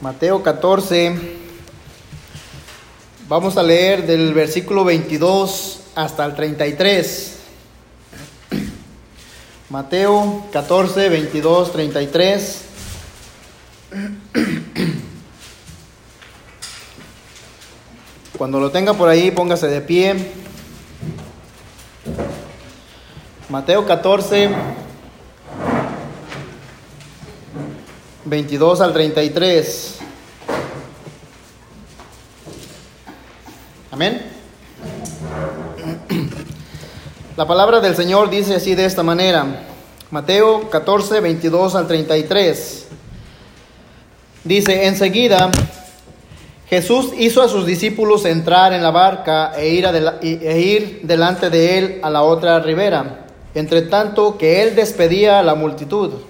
Mateo 14. Vamos a leer del versículo 22 hasta el 33. Mateo 14, 22, 33. Cuando lo tenga por ahí, póngase de pie. Mateo 14, 22 al 33. Amén. La palabra del Señor dice así de esta manera. Mateo 14, 22 al 33. Dice, enseguida Jesús hizo a sus discípulos entrar en la barca e ir, e ir delante de él a la otra ribera, entre tanto que él despedía a la multitud.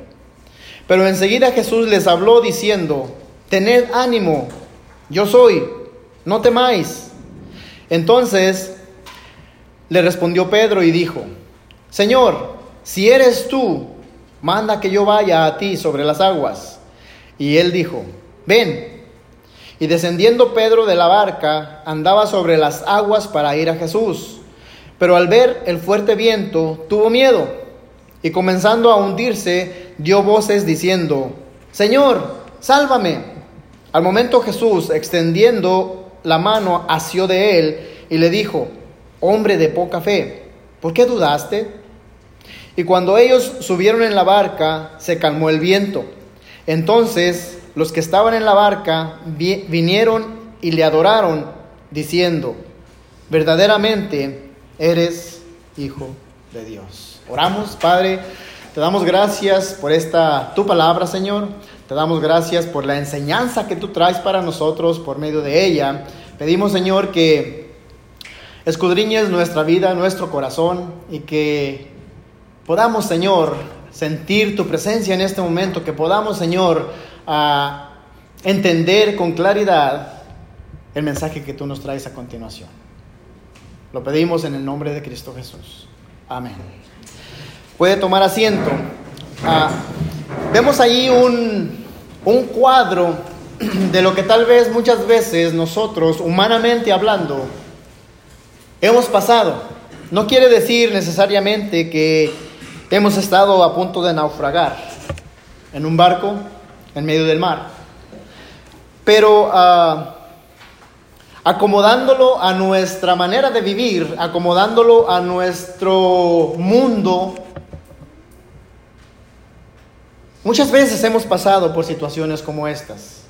Pero enseguida Jesús les habló diciendo, tened ánimo, yo soy, no temáis. Entonces le respondió Pedro y dijo, Señor, si eres tú, manda que yo vaya a ti sobre las aguas. Y él dijo, ven. Y descendiendo Pedro de la barca, andaba sobre las aguas para ir a Jesús. Pero al ver el fuerte viento, tuvo miedo. Y comenzando a hundirse, dio voces diciendo, Señor, sálvame. Al momento Jesús, extendiendo la mano, asió de él y le dijo, Hombre de poca fe, ¿por qué dudaste? Y cuando ellos subieron en la barca, se calmó el viento. Entonces los que estaban en la barca vinieron y le adoraron, diciendo, verdaderamente eres hijo de Dios. Oramos, Padre, te damos gracias por esta tu palabra, Señor. Te damos gracias por la enseñanza que tú traes para nosotros por medio de ella. Pedimos, Señor, que escudriñes nuestra vida, nuestro corazón y que podamos, Señor, sentir tu presencia en este momento, que podamos, Señor, entender con claridad el mensaje que tú nos traes a continuación. Lo pedimos en el nombre de Cristo Jesús. Amén. Puede tomar asiento. Ah, vemos ahí un, un cuadro de lo que tal vez muchas veces nosotros, humanamente hablando, hemos pasado. No quiere decir necesariamente que Hemos estado a punto de naufragar en un barco en medio del mar. Pero ah, acomodándolo a nuestra manera de vivir, acomodándolo a nuestro mundo, muchas veces hemos pasado por situaciones como estas.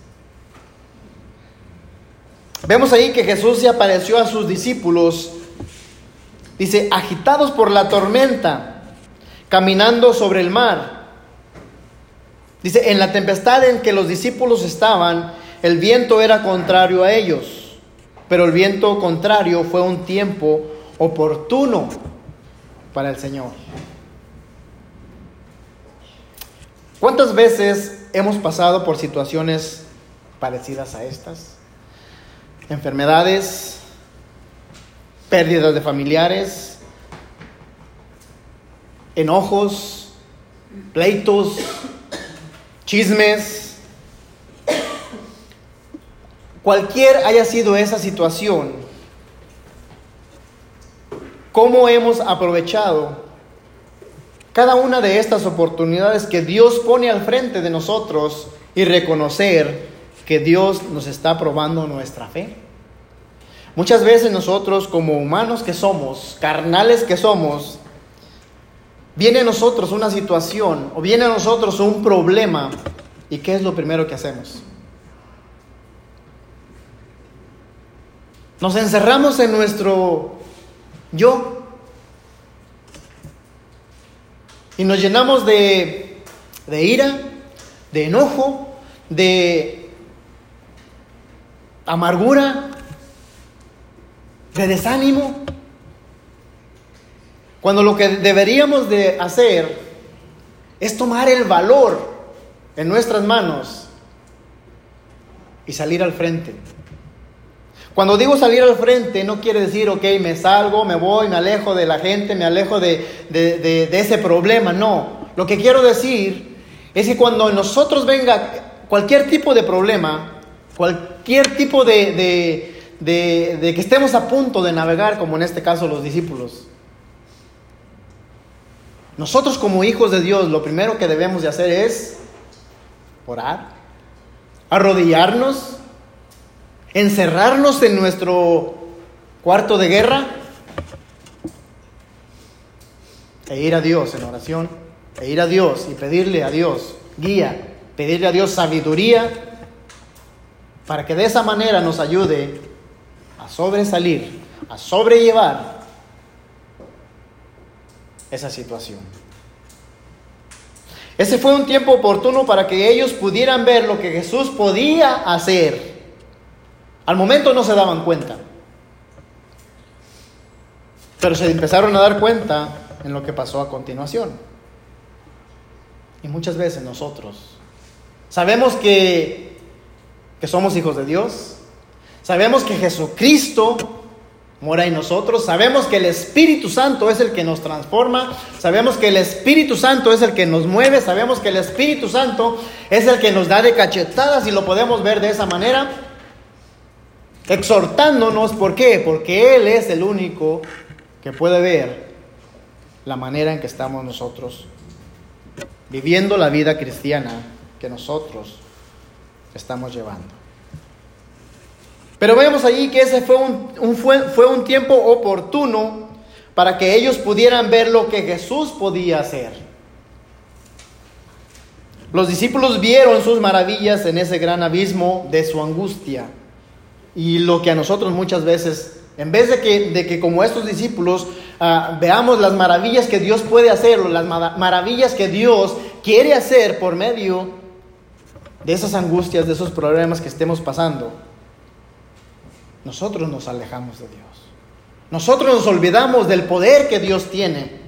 Vemos ahí que Jesús se apareció a sus discípulos, dice, agitados por la tormenta caminando sobre el mar. Dice, en la tempestad en que los discípulos estaban, el viento era contrario a ellos, pero el viento contrario fue un tiempo oportuno para el Señor. ¿Cuántas veces hemos pasado por situaciones parecidas a estas? Enfermedades, pérdidas de familiares, enojos, pleitos, chismes. Cualquier haya sido esa situación, ¿cómo hemos aprovechado cada una de estas oportunidades que Dios pone al frente de nosotros y reconocer que Dios nos está probando nuestra fe? Muchas veces nosotros como humanos que somos, carnales que somos, Viene a nosotros una situación o viene a nosotros un problema y ¿qué es lo primero que hacemos? Nos encerramos en nuestro yo y nos llenamos de, de ira, de enojo, de amargura, de desánimo. Cuando lo que deberíamos de hacer es tomar el valor en nuestras manos y salir al frente. Cuando digo salir al frente, no quiere decir, ok, me salgo, me voy, me alejo de la gente, me alejo de, ese problema. No, lo que quiero decir es que cuando nosotros venga cualquier tipo de problema, cualquier tipo de, de que estemos a punto de navegar, como en este caso los discípulos, nosotros como hijos de Dios, lo primero que debemos de hacer es orar, arrodillarnos, encerrarnos en nuestro cuarto de guerra e ir a Dios en oración, e ir a Dios y pedirle a Dios guía, pedirle a Dios sabiduría para que de esa manera nos ayude a sobresalir, a sobrellevar esa situación. Ese fue un tiempo oportuno para que ellos pudieran ver lo que Jesús podía hacer. Al momento no se daban cuenta, pero se empezaron a dar cuenta en lo que pasó a continuación. Y muchas veces nosotros sabemos que, que somos hijos de Dios, sabemos que Jesucristo mora en nosotros. Sabemos que el Espíritu Santo es el que nos transforma. Sabemos que el Espíritu Santo es el que nos mueve. Sabemos que el Espíritu Santo es el que nos da de cachetadas y lo podemos ver de esa manera. Exhortándonos, ¿por qué? Porque Él es el único que puede ver la manera en que estamos nosotros viviendo la vida cristiana que nosotros estamos llevando. Pero vemos allí que ese fue un, fue, fue un tiempo oportuno para que ellos pudieran ver lo que Jesús podía hacer. Los discípulos vieron sus maravillas en ese gran abismo de su angustia. Y lo que a nosotros muchas veces, en vez de que, de que como estos discípulos ah, veamos las maravillas que Dios puede hacer, las maravillas que Dios quiere hacer por medio de esas angustias, de esos problemas que estemos pasando, nosotros nos alejamos de Dios. Nosotros nos olvidamos del poder que Dios tiene.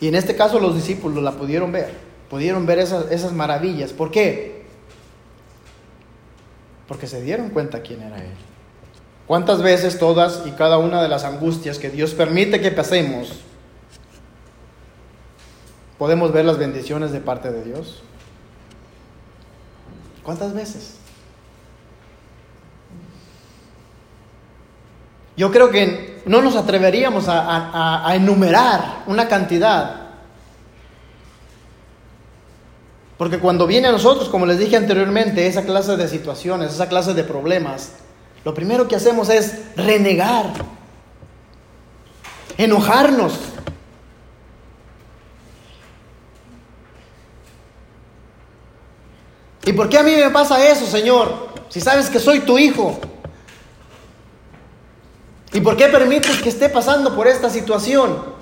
Y en este caso los discípulos la pudieron ver, pudieron ver esas, esas maravillas. ¿Por qué? Porque se dieron cuenta quién era Él. ¿Cuántas veces todas y cada una de las angustias que Dios permite que pasemos, podemos ver las bendiciones de parte de Dios? ¿Cuántas veces? Yo creo que no nos atreveríamos a, enumerar una cantidad. Porque cuando viene a nosotros, como les dije anteriormente, esa clase de situaciones, esa clase de problemas, lo primero que hacemos es renegar, enojarnos. ¿Y por qué a mí me pasa eso, Señor? Si sabes que soy tu hijo. ¿Y por qué permites que esté pasando por esta situación?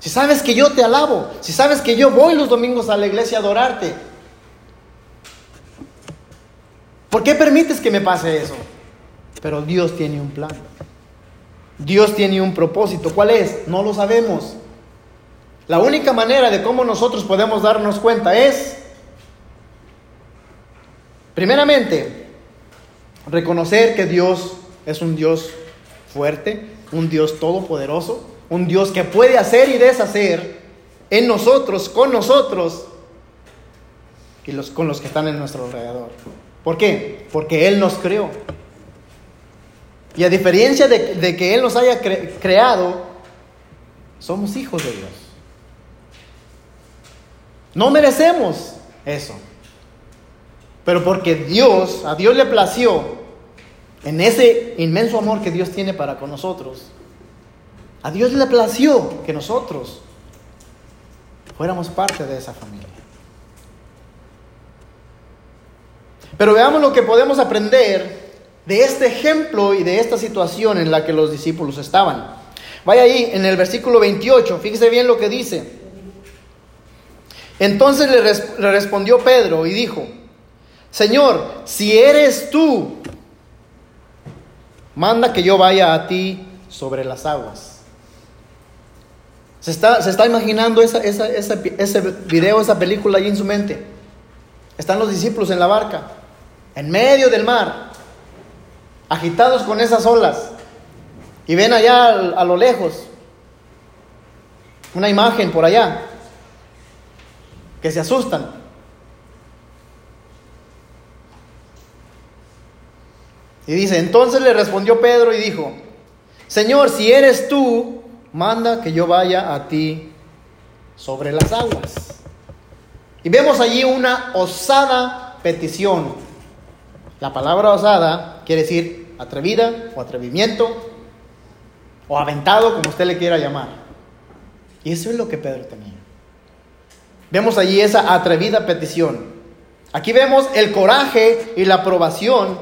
Si sabes que yo te alabo, si sabes que yo voy los domingos a la iglesia a adorarte, ¿por qué permites que me pase eso? Pero Dios tiene un plan. Dios tiene un propósito. ¿Cuál es? No lo sabemos. La única manera de cómo nosotros podemos darnos cuenta es, primeramente, reconocer que Dios es un Dios fuerte, un Dios todopoderoso, un Dios que puede hacer y deshacer en nosotros, con nosotros y los, con los que están en nuestro alrededor. ¿Por qué? Porque Él nos creó. Y a diferencia de, que Él nos haya creado, somos hijos de Dios. No merecemos eso. Pero porque Dios, a Dios le plació en ese inmenso amor que Dios tiene para con nosotros, a Dios le plació que nosotros fuéramos parte de esa familia. Pero veamos lo que podemos aprender de este ejemplo y de esta situación en la que los discípulos estaban. Vaya ahí en el versículo 28, fíjese bien lo que dice. Entonces le, respondió Pedro y dijo, Señor, si eres tú, manda que yo vaya a ti sobre las aguas. Se está, se está imaginando ese video, esa película allí en su mente. Están los discípulos en la barca, en medio del mar, agitados con esas olas. Y ven allá a lo lejos una imagen por allá, que se asustan. Y dice, entonces le respondió Pedro y dijo, Señor, si eres tú, manda que yo vaya a ti sobre las aguas. Y vemos allí una osada petición. La palabra osada quiere decir atrevida o atrevimiento o aventado, como usted le quiera llamar. Y eso es lo que Pedro tenía. Vemos allí esa atrevida petición. Aquí vemos el coraje y la aprobación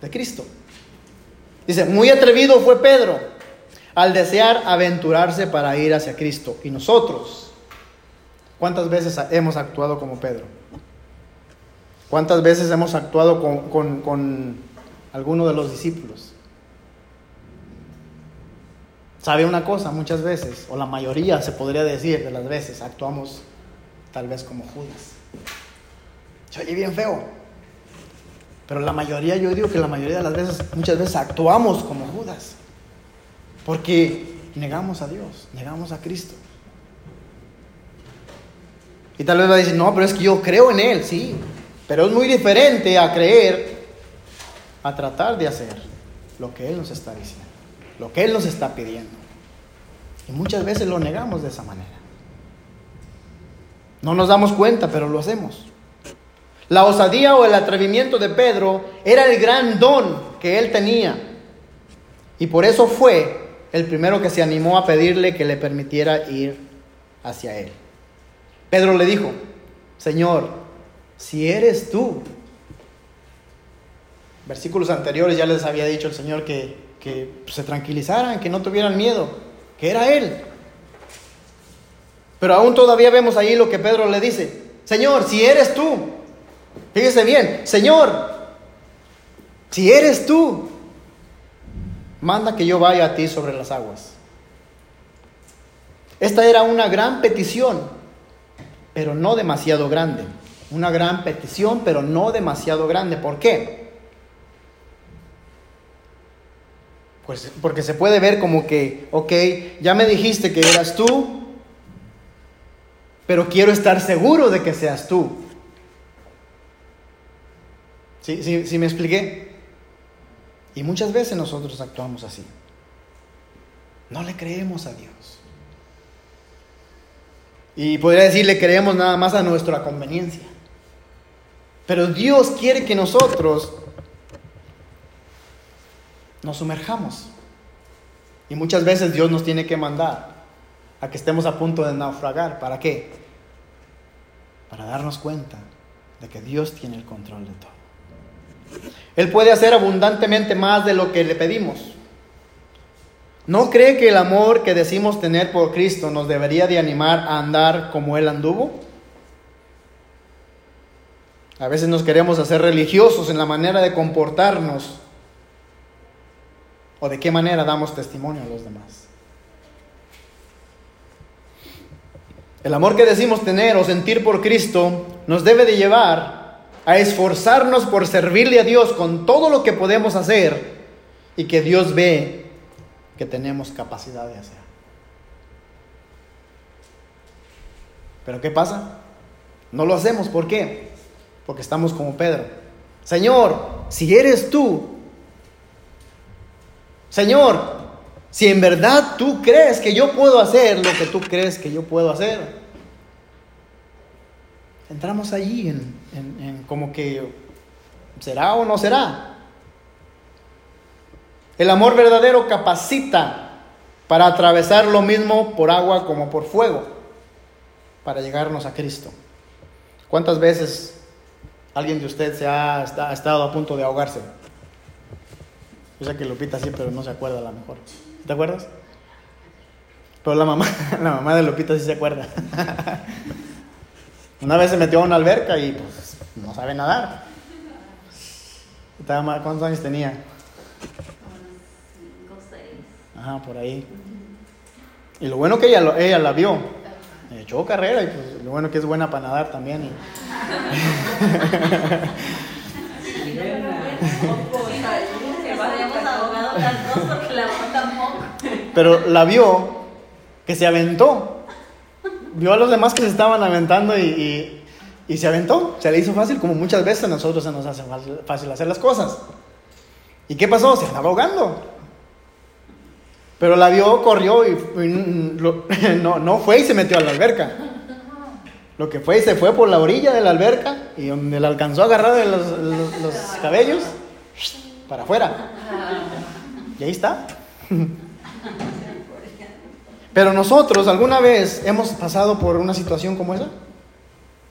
de Cristo. Dice, muy atrevido fue Pedro al desear aventurarse para ir hacia Cristo. Y nosotros, ¿cuántas veces hemos actuado como Pedro? ¿Cuántas veces hemos actuado con, con, alguno de los discípulos? ¿Sabe una cosa? Muchas veces, o la mayoría se podría decir de las veces, actuamos tal vez como Judas. Se oye bien feo, pero la mayoría, yo digo que la mayoría de las veces, muchas veces actuamos como Judas. Porque negamos a Dios, negamos a Cristo. Y tal vez va a decir, no, pero es que yo creo en Él, sí. Pero es muy diferente a creer, a tratar de hacer lo que Él nos está diciendo, lo que Él nos está pidiendo. Y muchas veces lo negamos de esa manera. No nos damos cuenta, pero lo hacemos. La osadía o el atrevimiento de Pedro era el gran don que él tenía. Y por eso fue el primero que se animó a pedirle que le permitiera ir hacia él. Pedro le dijo, Señor, si eres tú. Versículos anteriores ya les había dicho el Señor que, que se tranquilizaran, que no tuvieran miedo, que era Él. Pero aún todavía vemos ahí lo que Pedro le dice, Señor, si eres tú, Fíjese bien, Señor, si eres tú, manda que yo vaya a ti sobre las aguas. Esta era una gran petición, pero no demasiado grande. Una gran petición, pero no demasiado grande. ¿Por qué? Pues porque se puede ver como que, ok, ya me dijiste que eras tú, pero quiero estar seguro de que seas tú. ¿Sí, sí, me expliqué? Y muchas veces nosotros actuamos así. No le creemos a Dios. Y podría decir, le creemos nada más a nuestra conveniencia. Pero Dios quiere que nosotros nos sumerjamos. Y muchas veces Dios nos tiene que mandar a que estemos a punto de naufragar. ¿Para qué? Para darnos cuenta de que Dios tiene el control de todo. Él puede hacer abundantemente más de lo que le pedimos. ¿No cree que el amor que decimos tener por Cristo nos debería de animar a andar como Él anduvo? A veces nos queremos hacer religiosos en la manera de comportarnos o de qué manera damos testimonio a los demás. El amor que decimos tener o sentir por Cristo nos debe de llevar a esforzarnos por servirle a Dios con todo lo que podemos hacer y que Dios ve que tenemos capacidad de hacer. Pero ¿qué pasa? No lo hacemos, ¿por qué? Porque estamos como Pedro. Señor, si eres tú, Señor, si en verdad tú crees que yo puedo hacer lo que tú crees que yo puedo hacer, entramos allí en, como que será o no será. El amor verdadero capacita para atravesar lo mismo por agua como por fuego, para llegarnos a Cristo. ¿Cuántas veces alguien de usted se ha, estado a punto de ahogarse? Yo sé que Lupita sí, pero no se acuerda a lo mejor. ¿Te acuerdas? Pero la mamá, la mamá de Lupita sí se acuerda. Una vez se metió a una alberca y pues no sabe nadar. ¿Cuántos años tenía? Ajá, por ahí. Y lo bueno que ella, ella la vio. Echó carrera y pues lo bueno que es buena para nadar también. Pero la vio que se aventó. Vio a los demás que se estaban aventando y, y, se aventó. Se le hizo fácil, como muchas veces a nosotros se nos hace fácil hacer las cosas. ¿Y qué pasó? Se andaba ahogando. Pero la vio, corrió y, no, no fue y se metió a la alberca. Lo que fue y se fue por la orilla de la alberca y donde la alcanzó a agarrar de los, los cabellos, para afuera. Y ahí está. Pero nosotros, ¿alguna vez hemos pasado por una situación como esa?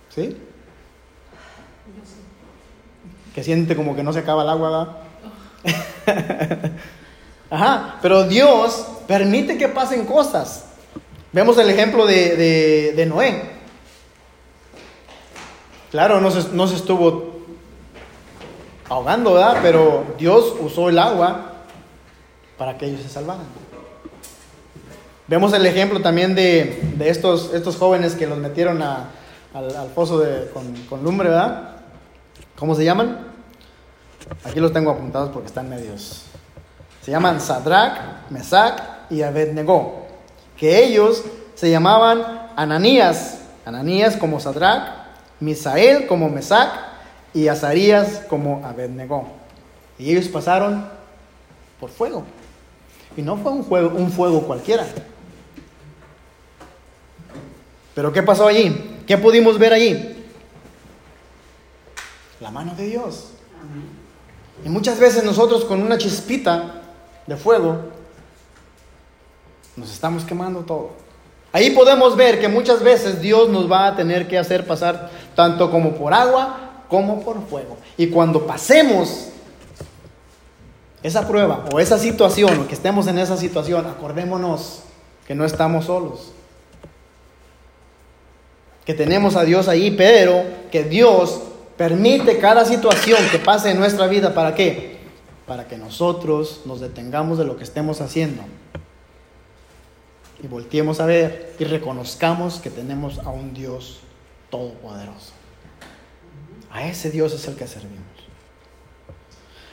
¿Sí? Que siente como que no se acaba el agua, Ajá, pero Dios permite que pasen cosas. Vemos el ejemplo de, Noé. Claro, no se, no se estuvo ahogando, ¿verdad? Pero Dios usó el agua para que ellos se salvaran. Vemos el ejemplo también de, estos, estos jóvenes que los metieron al, pozo con, con, lumbre, ¿verdad? ¿Cómo se llaman? Aquí los tengo apuntados porque están medios se llaman Sadrach, Mesach y Abednego, que ellos se llamaban Ananías, Ananías como Sadrach, Misael como Mesach y Azarías como Abednego. Y ellos pasaron por fuego. Y no fue un, fuego, un fuego cualquiera. Pero ¿qué pasó allí? ¿Qué pudimos ver allí? La mano de Dios. Y muchas veces nosotros con una chispita de fuego, nos estamos quemando todo. Ahí podemos ver que muchas veces Dios nos va a tener que hacer pasar tanto como por agua como por fuego. Y cuando pasemos esa prueba o esa situación, o que estemos en esa situación, acordémonos que no estamos solos. Que tenemos a Dios ahí, pero que Dios permite cada situación que pase en nuestra vida. ¿Para qué? Para que nosotros nos detengamos de lo que estemos haciendo y volteemos a ver y reconozcamos que tenemos a un Dios todopoderoso. A ese Dios es el que servimos.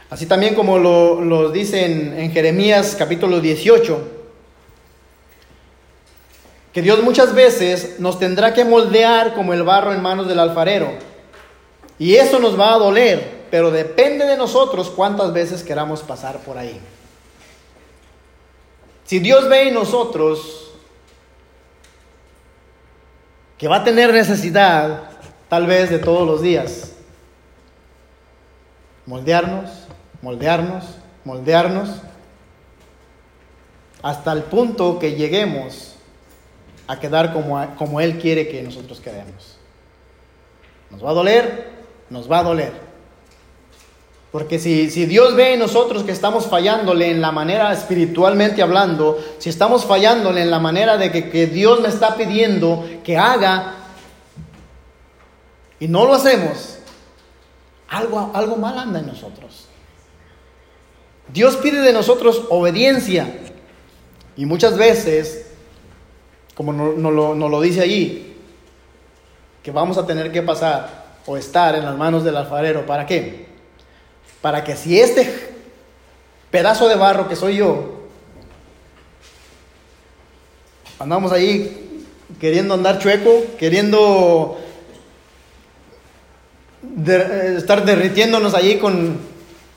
Así también como lo, dice en, en Jeremías capítulo 18, que Dios muchas veces nos tendrá que moldear como el barro en manos del alfarero. Y eso nos va a doler, pero depende de nosotros cuántas veces queramos pasar por ahí. Si Dios ve en nosotros que va a tener necesidad, tal vez de todos los días, moldearnos, moldearnos, moldearnos, hasta el punto que lleguemos a quedar como, como Él quiere que nosotros quedemos. Nos va a doler, nos va a doler. Porque si, Dios ve en nosotros que estamos fallándole en la manera espiritualmente hablando, si estamos fallándole en la manera de que, Dios me está pidiendo que haga y no lo hacemos, algo, algo mal anda en nosotros. Dios pide de nosotros obediencia y muchas veces, como no lo, no lo dice allí, que vamos a tener que pasar o estar en las manos del alfarero. ¿Para qué? Para que si este pedazo de barro que soy yo, andamos ahí queriendo andar chueco, queriendo estar derritiéndonos allí con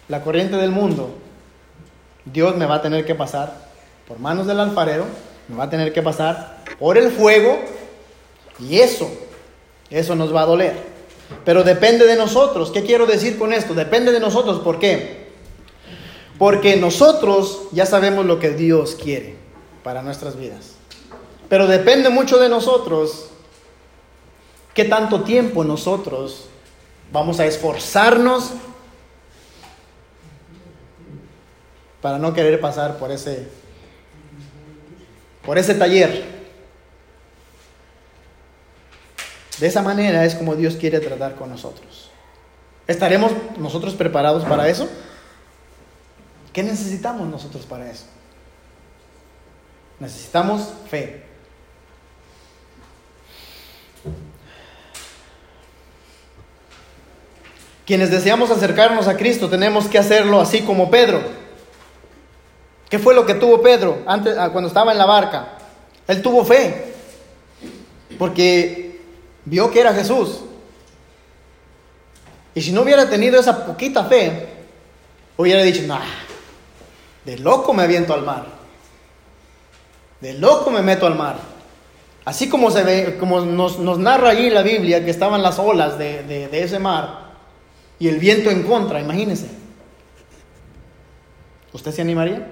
la corriente del mundo, Dios me va a tener que pasar por manos del alfarero, me va a tener que pasar por el fuego y eso, eso nos va a doler. Pero depende de nosotros. ¿Qué quiero decir con esto? Depende de nosotros. ¿Por qué? Porque nosotros ya sabemos lo que Dios quiere para nuestras vidas. Pero depende mucho de nosotros qué tanto tiempo nosotros vamos a esforzarnos para no querer pasar por ese por ese taller de esa manera es como Dios quiere tratar con nosotros. ¿Estaremos nosotros preparados para eso? ¿Qué necesitamos nosotros para eso? Necesitamos fe. Quienes deseamos acercarnos a Cristo tenemos que hacerlo así como Pedro. ¿Qué fue lo que tuvo Pedro antes, ah, cuando estaba en la barca? Él tuvo fe, porque vio que era Jesús. Y si no hubiera tenido esa poquita fe, hubiera dicho, no, de loco me aviento al mar. De loco me meto al mar. Así como, se ve, como nos, narra allí la Biblia que estaban las olas de, de ese mar, y el viento en contra, imagínese. ¿Usted se animaría?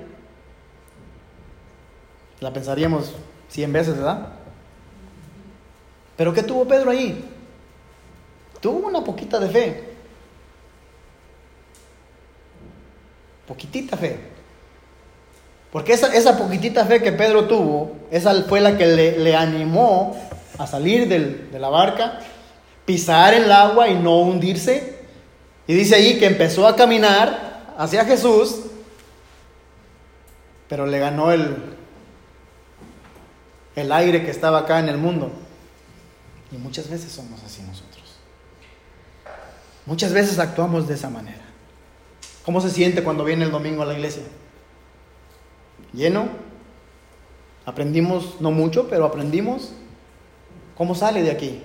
La pensaríamos cien veces, ¿verdad? Pero ¿qué tuvo Pedro ahí? Tuvo una poquita de fe. Poquitita fe. Porque esa, esa poquitita fe que Pedro tuvo, esa fue la que le, animó a salir de la barca, pisar el agua y no hundirse y dice ahí que empezó a caminar hacia Jesús, pero le ganó el, el aire que estaba acá en el mundo. Y muchas veces somos así nosotros. Muchas veces actuamos de esa manera. ¿Cómo se siente cuando viene el domingo a la iglesia? ¿Lleno? Aprendimos, no mucho, pero aprendimos. ¿Cómo sale de aquí?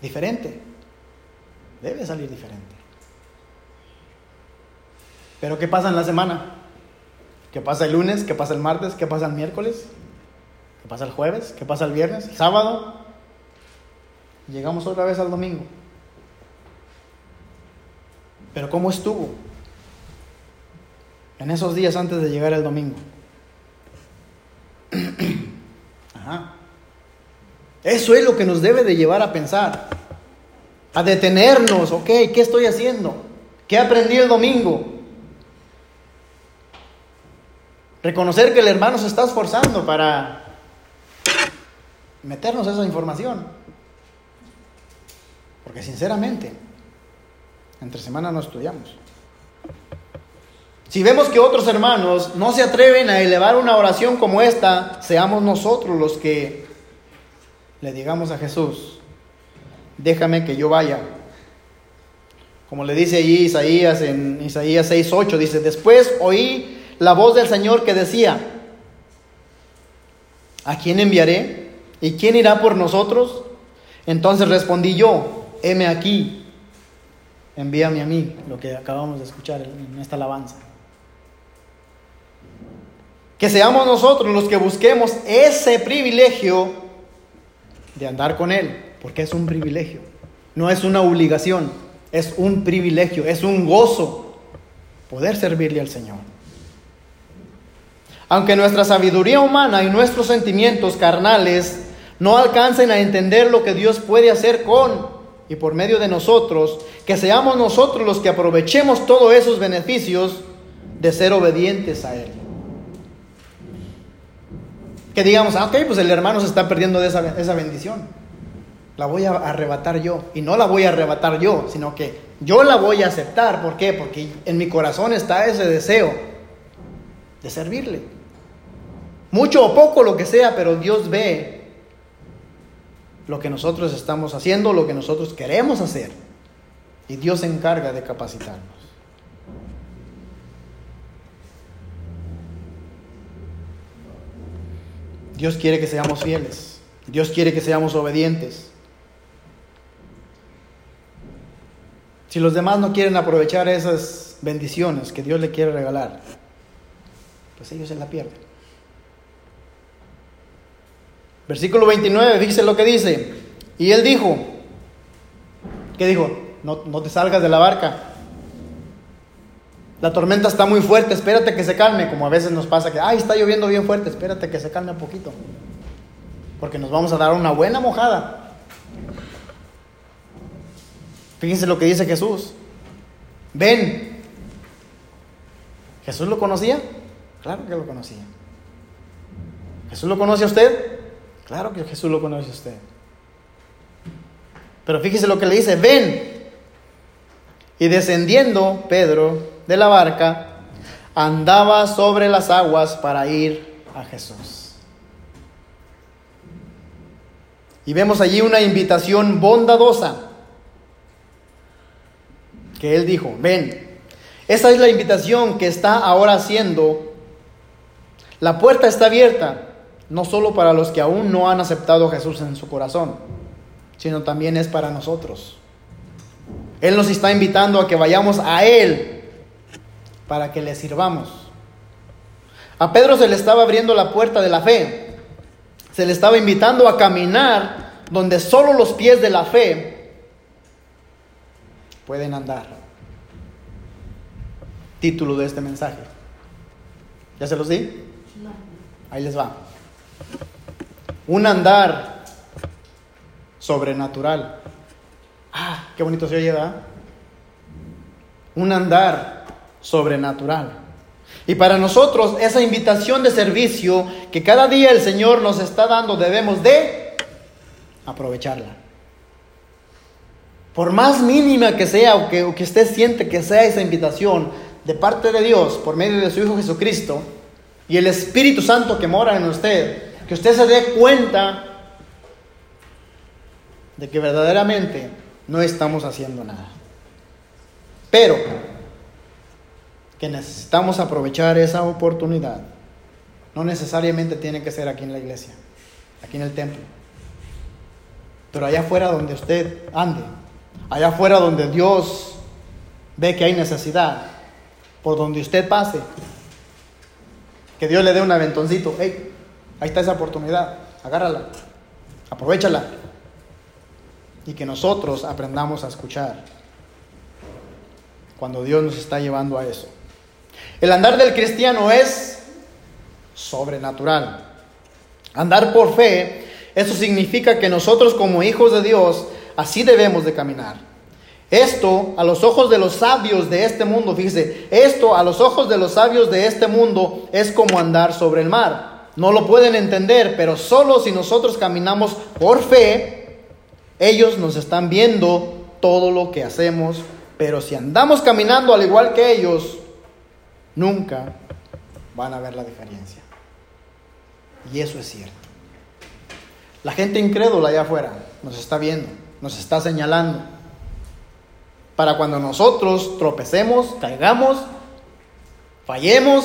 Diferente. Debe salir diferente. Pero ¿qué pasa en la semana? ¿Qué pasa el lunes? ¿Qué pasa el martes? ¿Qué pasa el miércoles? ¿Qué pasa el jueves? ¿Qué pasa el viernes? ¿El sábado? Llegamos otra vez al domingo. Pero ¿cómo estuvo en esos días antes de llegar el domingo? Ajá. Eso es lo que nos debe de llevar a pensar a detenernos, ok, ¿qué estoy haciendo? ¿Qué aprendí el domingo? Reconocer que el hermano se está esforzando para meternos esa información. Porque sinceramente, entre semana no estudiamos. Si vemos que otros hermanos no se atreven a elevar una oración como esta, seamos nosotros los que le digamos a Jesús, déjame que yo vaya. Como le dice allí Isaías en Isaías 6:8, dice, después oí la voz del Señor que decía, ¿a quién enviaré? ¿Y quién irá por nosotros? Entonces respondí yo, heme aquí, envíame a mí, lo que acabamos de escuchar en esta alabanza. Que seamos nosotros los que busquemos ese privilegio de andar con Él porque es un privilegio, no es una obligación, es un privilegio, es un gozo poder servirle al Señor. Aunque nuestra sabiduría humana y nuestros sentimientos carnales no alcancen a entender lo que Dios puede hacer con y por medio de nosotros, que seamos nosotros los que aprovechemos todos esos beneficios de ser obedientes a Él. Que digamos, ah, ok, pues el hermano se está perdiendo de esa, esa bendición la voy a arrebatar yo. Y no la voy a arrebatar yo, sino que yo la voy a aceptar. ¿Por qué? Porque en mi corazón está ese deseo de servirle. Mucho o poco lo que sea, pero Dios ve lo que nosotros estamos haciendo, lo que nosotros queremos hacer. Y Dios se encarga de capacitarnos. Dios quiere que seamos fieles. Dios quiere que seamos obedientes. Si los demás no quieren aprovechar esas bendiciones que Dios le quiere regalar, pues ellos se la pierden. Versículo 29, fíjese lo que dice. Y él dijo, ¿qué dijo? No, no te salgas de la barca. La tormenta está muy fuerte, espérate que se calme, como a veces nos pasa que, ay, está lloviendo bien fuerte, espérate que se calme un poquito. Porque nos vamos a dar una buena mojada. Fíjense lo que dice Jesús. Ven. ¿Jesús lo conocía? Claro que lo conocía. ¿Jesús lo conoce a usted? Claro que Jesús lo conoce usted. Pero fíjese lo que le dice, ven. Y descendiendo Pedro de la barca, andaba sobre las aguas para ir a Jesús. Y vemos allí una invitación bondadosa que él dijo, ven, esa es la invitación que está ahora haciendo. La puerta está abierta, no solo para los que aún no han aceptado a Jesús en su corazón, sino también es para nosotros. Él nos está invitando a que vayamos a Él para que le sirvamos. A Pedro se le estaba abriendo la puerta de la fe. Se le estaba invitando a caminar donde solo los pies de la fe pueden andar. Título de este mensaje. ¿Ya se los di? Ahí les va. Un andar sobrenatural. Ah, qué bonito se oye. Un andar sobrenatural. Y para nosotros esa invitación de servicio que cada día el Señor nos está dando debemos de aprovecharla. Por más mínima que sea o que usted siente que sea esa invitación de parte de Dios por medio de su Hijo Jesucristo y el Espíritu Santo que mora en usted, que usted se dé cuenta de que verdaderamente no estamos haciendo nada. Pero que necesitamos aprovechar esa oportunidad. No necesariamente tiene que ser aquí en la iglesia, aquí en el templo. Pero allá afuera donde usted ande, allá afuera donde Dios ve que hay necesidad, por donde usted pase, que Dios le dé un aventoncito. Hey, ahí está esa oportunidad, agárrala, aprovechala y que nosotros aprendamos a escuchar cuando Dios nos está llevando a eso. El andar del cristiano es sobrenatural. Andar por fe, eso significa que nosotros como hijos de Dios así debemos de caminar. Esto a los ojos de los sabios de este mundo, fíjese, esto a los ojos de los sabios de este mundo es como andar sobre el mar. No lo pueden entender, pero solo si nosotros caminamos por fe, ellos nos están viendo todo lo que hacemos, pero si andamos caminando al igual que ellos, nunca van a ver la diferencia. Y eso es cierto. La gente incrédula allá afuera nos está viendo, nos está señalando. Para cuando nosotros tropecemos, caigamos, fallemos,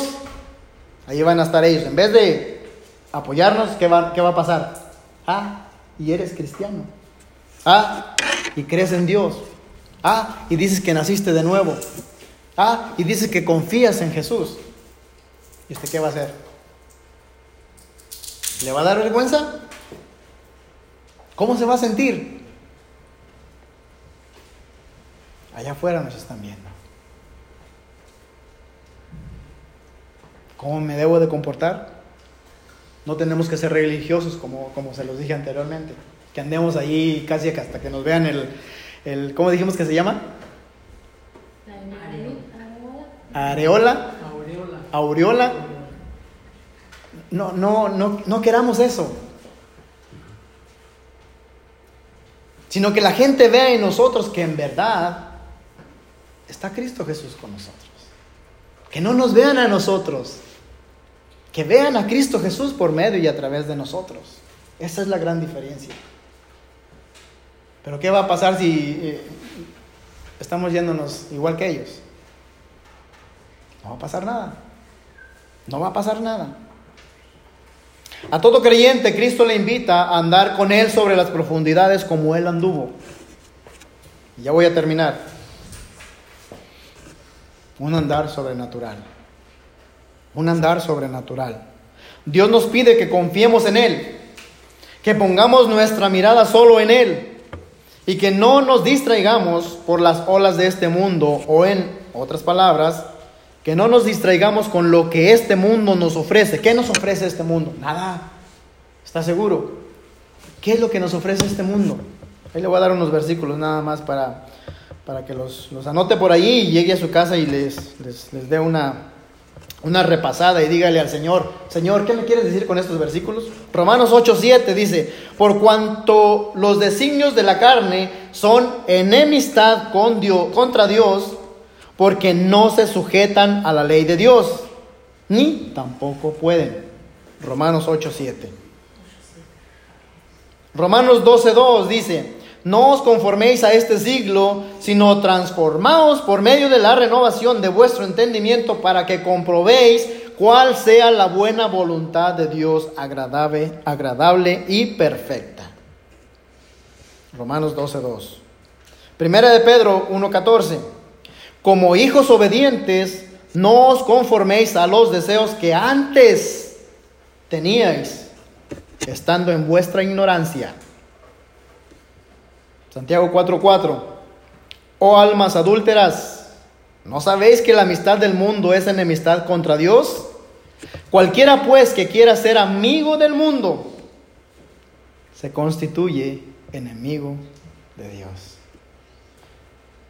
ahí van a estar ellos. En vez de apoyarnos, ¿qué va, qué va a pasar? Ah, y eres cristiano. Ah, y crees en Dios. Ah, y dices que naciste de nuevo. Ah, y dices que confías en Jesús. ¿Y usted qué va a hacer? ¿Le va a dar vergüenza? ¿Cómo se va a sentir? Allá afuera nos están viendo. ¿Cómo me debo de comportar? No tenemos que ser religiosos como, como se los dije anteriormente que andemos ahí casi hasta que nos vean el, el ¿cómo dijimos que se llama? Areola. Aureola. Aureola. No, no, no, no queramos eso. Sino que la gente vea en nosotros que en verdad está Cristo Jesús con nosotros. Que no nos vean a nosotros. Que vean a Cristo Jesús por medio y a través de nosotros. Esa es la gran diferencia. Pero ¿qué va a pasar si eh, estamos yéndonos igual que ellos? No va a pasar nada. No va a pasar nada. A todo creyente Cristo le invita a andar con Él sobre las profundidades como Él anduvo. Y ya voy a terminar. Un andar sobrenatural. Un andar sobrenatural. Dios nos pide que confiemos en Él, que pongamos nuestra mirada solo en Él y que no nos distraigamos por las olas de este mundo o en otras palabras, que no nos distraigamos con lo que este mundo nos ofrece. ¿Qué nos ofrece este mundo? Nada. ¿Está seguro? ¿Qué es lo que nos ofrece este mundo? Ahí le voy a dar unos versículos nada más para, para que los, anote por ahí y llegue a su casa y les, les, les dé una, una repasada y dígale al Señor, Señor, ¿qué me quieres decir con estos versículos? Romanos 8:7 dice, por cuanto los designios de la carne son enemistad con Dios, contra Dios, porque no se sujetan a la ley de Dios, ni tampoco pueden. Romanos 8:7. Romanos 12:2 dice, no os conforméis a este siglo, sino transformaos por medio de la renovación de vuestro entendimiento para que comprobéis cuál sea la buena voluntad de Dios agradable, agradable y perfecta. Romanos 12:2. Primera de Pedro 1:14. Como hijos obedientes, no os conforméis a los deseos que antes teníais, estando en vuestra ignorancia. Santiago 4:4. Oh almas adúlteras, ¿no sabéis que la amistad del mundo es enemistad contra Dios? Cualquiera pues que quiera ser amigo del mundo, se constituye enemigo de Dios.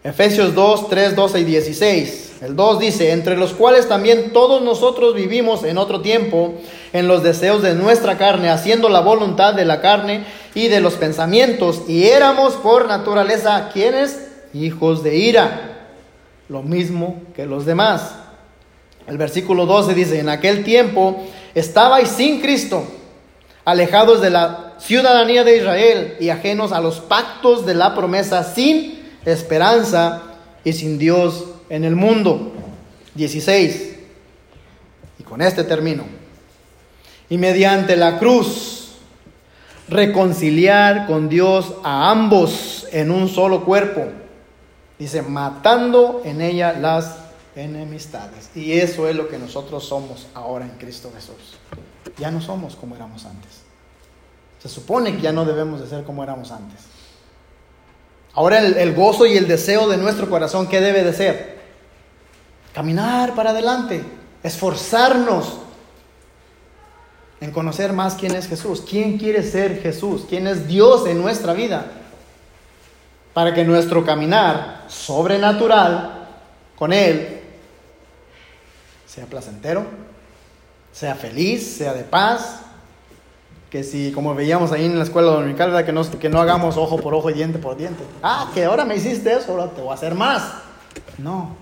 Efesios 2, 3, 12 y 16. El 2 dice, entre los cuales también todos nosotros vivimos en otro tiempo, en los deseos de nuestra carne, haciendo la voluntad de la carne y de los pensamientos, y éramos por naturaleza quienes? Hijos de ira, lo mismo que los demás. El versículo 12 dice, en aquel tiempo estabais sin Cristo, alejados de la ciudadanía de Israel y ajenos a los pactos de la promesa, sin esperanza y sin Dios en el mundo. 16. Y con este término. Y mediante la cruz, reconciliar con Dios a ambos en un solo cuerpo. Dice, matando en ella las enemistades. Y eso es lo que nosotros somos ahora en Cristo Jesús. Ya no somos como éramos antes. Se supone que ya no debemos de ser como éramos antes. Ahora el, el, gozo y el deseo de nuestro corazón, ¿qué debe de ser? Caminar para adelante, esforzarnos en conocer más quién es Jesús, quién quiere ser Jesús, quién es Dios en nuestra vida, para que nuestro caminar sobrenatural con Él sea placentero, sea feliz, sea de paz, que si, como veíamos ahí en la escuela dominical, ¿verdad? Que, no, que no hagamos ojo por ojo y diente por diente. Ah, que ahora me hiciste eso, ahora te voy a hacer más. No.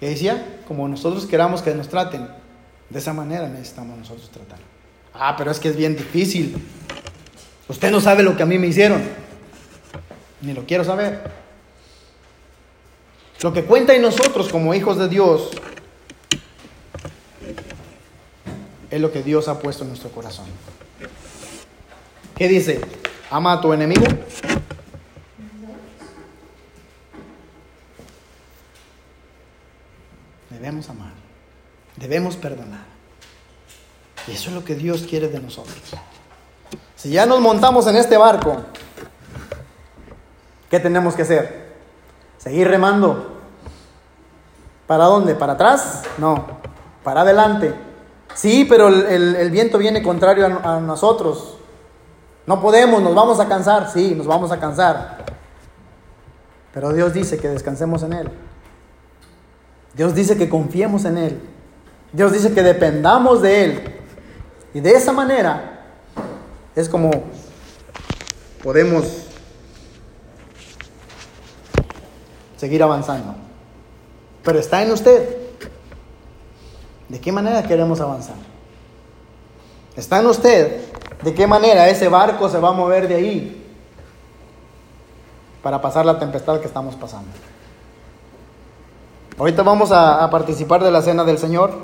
¿Qué decía? Como nosotros queramos que nos traten, de esa manera necesitamos nosotros tratar. Ah, pero es que es bien difícil. Usted no sabe lo que a mí me hicieron. Ni lo quiero saber. Lo que cuenta en nosotros como hijos de Dios es lo que Dios ha puesto en nuestro corazón. ¿Qué dice? Ama a tu enemigo. Debemos amar. Debemos perdonar. Y eso es lo que Dios quiere de nosotros. Si ya nos montamos en este barco, ¿qué tenemos que hacer? Seguir remando. ¿Para dónde? ¿Para atrás? No, para adelante. Sí, pero el, el, viento viene contrario a, a, nosotros. No podemos, nos vamos a cansar. Sí, nos vamos a cansar. Pero Dios dice que descansemos en Él. Dios dice que confiemos en Él. Dios dice que dependamos de Él. Y de esa manera es como podemos seguir avanzando. Pero está en usted. ¿De qué manera queremos avanzar? Está en usted. ¿De qué manera ese barco se va a mover de ahí para pasar la tempestad que estamos pasando? Ahorita vamos a, a participar de la cena del Señor.